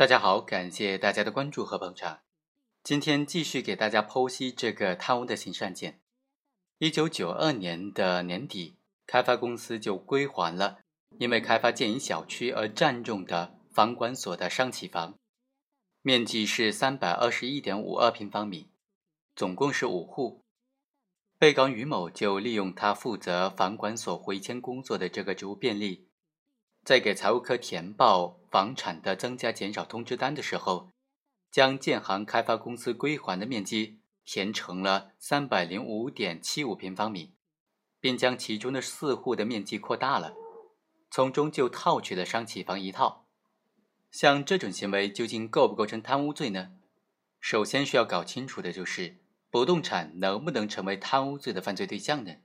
大家好，感谢大家的关注和捧场。今天继续给大家剖析这个贪污的刑事案件。一九九二年的年底，开发公司就归还了因为开发建营小区而占用的房管所的商企房，面积是三百二十一点五二平方米，总共是五户。被告于某就利用他负责房管所回迁工作的这个职务便利，在给财务科填报房产的增加减少通知单的时候，将建行开发公司归还的面积。填成了三百零五点七五平方米，并将其中的四户的面积扩大了，从中就套取了商企房一套。像这种行为究竟构不构成贪污罪呢？首先需要搞清楚的就是，不动产能不能成为贪污罪的犯罪对象呢？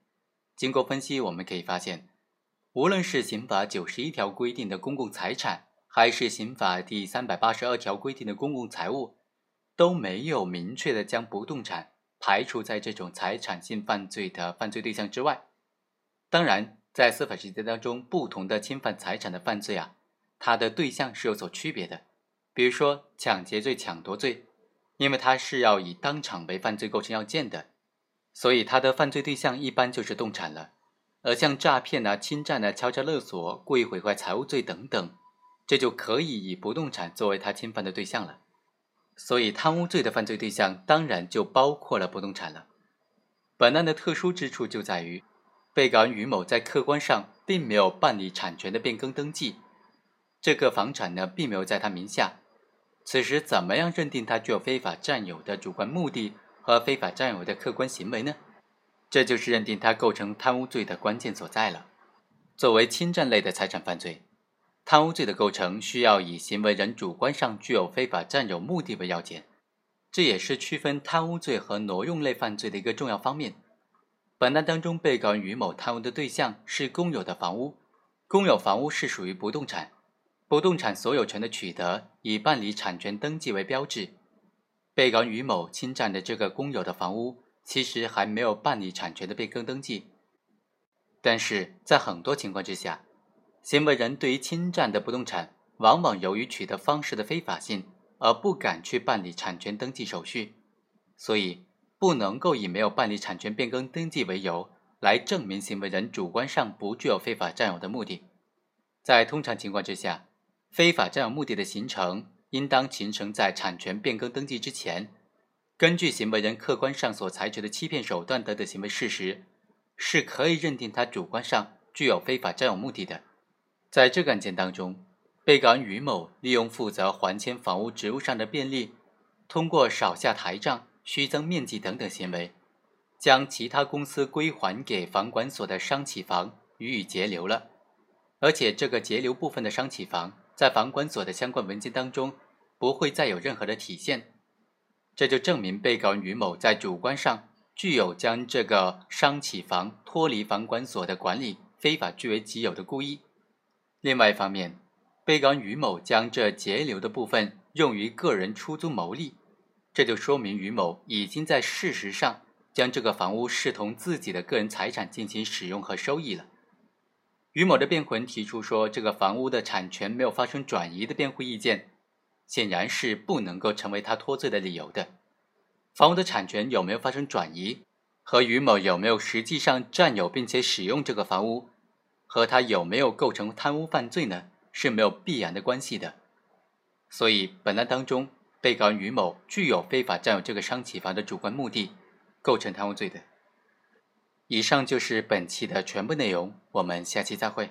经过分析，我们可以发现，无论是刑法九十一条规定的公共财产，还是刑法第三百八十二条规定的公共财物。都没有明确的将不动产排除在这种财产性犯罪的犯罪对象之外。当然，在司法实践当中，不同的侵犯财产的犯罪啊，它的对象是有所区别的。比如说抢劫罪、抢夺罪，因为它是要以当场为犯罪构成要件的，所以它的犯罪对象一般就是动产了。而像诈骗啊、侵占啊、敲诈勒索、故意毁坏财物罪等等，这就可以以不动产作为他侵犯的对象了。所以，贪污罪的犯罪对象当然就包括了不动产了。本案的特殊之处就在于，被告人于某在客观上并没有办理产权的变更登记，这个房产呢并没有在他名下。此时，怎么样认定他具有非法占有的主观目的和非法占有的客观行为呢？这就是认定他构成贪污罪的关键所在了。作为侵占类的财产犯罪。贪污罪的构成需要以行为人主观上具有非法占有目的为要件，这也是区分贪污罪和挪用类犯罪的一个重要方面。本案当中，被告人于某贪污的对象是公有的房屋，公有房屋是属于不动产，不动产所有权的取得以办理产权登记为标志。被告人于某侵占的这个公有的房屋，其实还没有办理产权的变更登记，但是在很多情况之下。行为人对于侵占的不动产，往往由于取得方式的非法性，而不敢去办理产权登记手续，所以不能够以没有办理产权变更登记为由来证明行为人主观上不具有非法占有的目的。在通常情况之下，非法占有目的的形成，应当形成在产权变更登记之前。根据行为人客观上所采取的欺骗手段等等行为事实，是可以认定他主观上具有非法占有目的的。在这个案件当中，被告人于某利用负责还迁房屋职务上的便利，通过少下台账、虚增面积等等行为，将其他公司归还给房管所的商企房予以截留了。而且，这个截留部分的商企房在房管所的相关文件当中不会再有任何的体现，这就证明被告人于某在主观上具有将这个商企房脱离房管所的管理非法据为己有的故意。另外一方面，被告人于某将这截留的部分用于个人出租牟利，这就说明于某已经在事实上将这个房屋视同自己的个人财产进行使用和收益了。于某的辩护人提出说，这个房屋的产权没有发生转移的辩护意见，显然是不能够成为他脱罪的理由的。房屋的产权有没有发生转移，和于某有没有实际上占有并且使用这个房屋？和他有没有构成贪污犯罪呢？是没有必然的关系的。所以本案当中，被告人于某具有非法占有这个商企房的主观目的，构成贪污罪的。以上就是本期的全部内容，我们下期再会。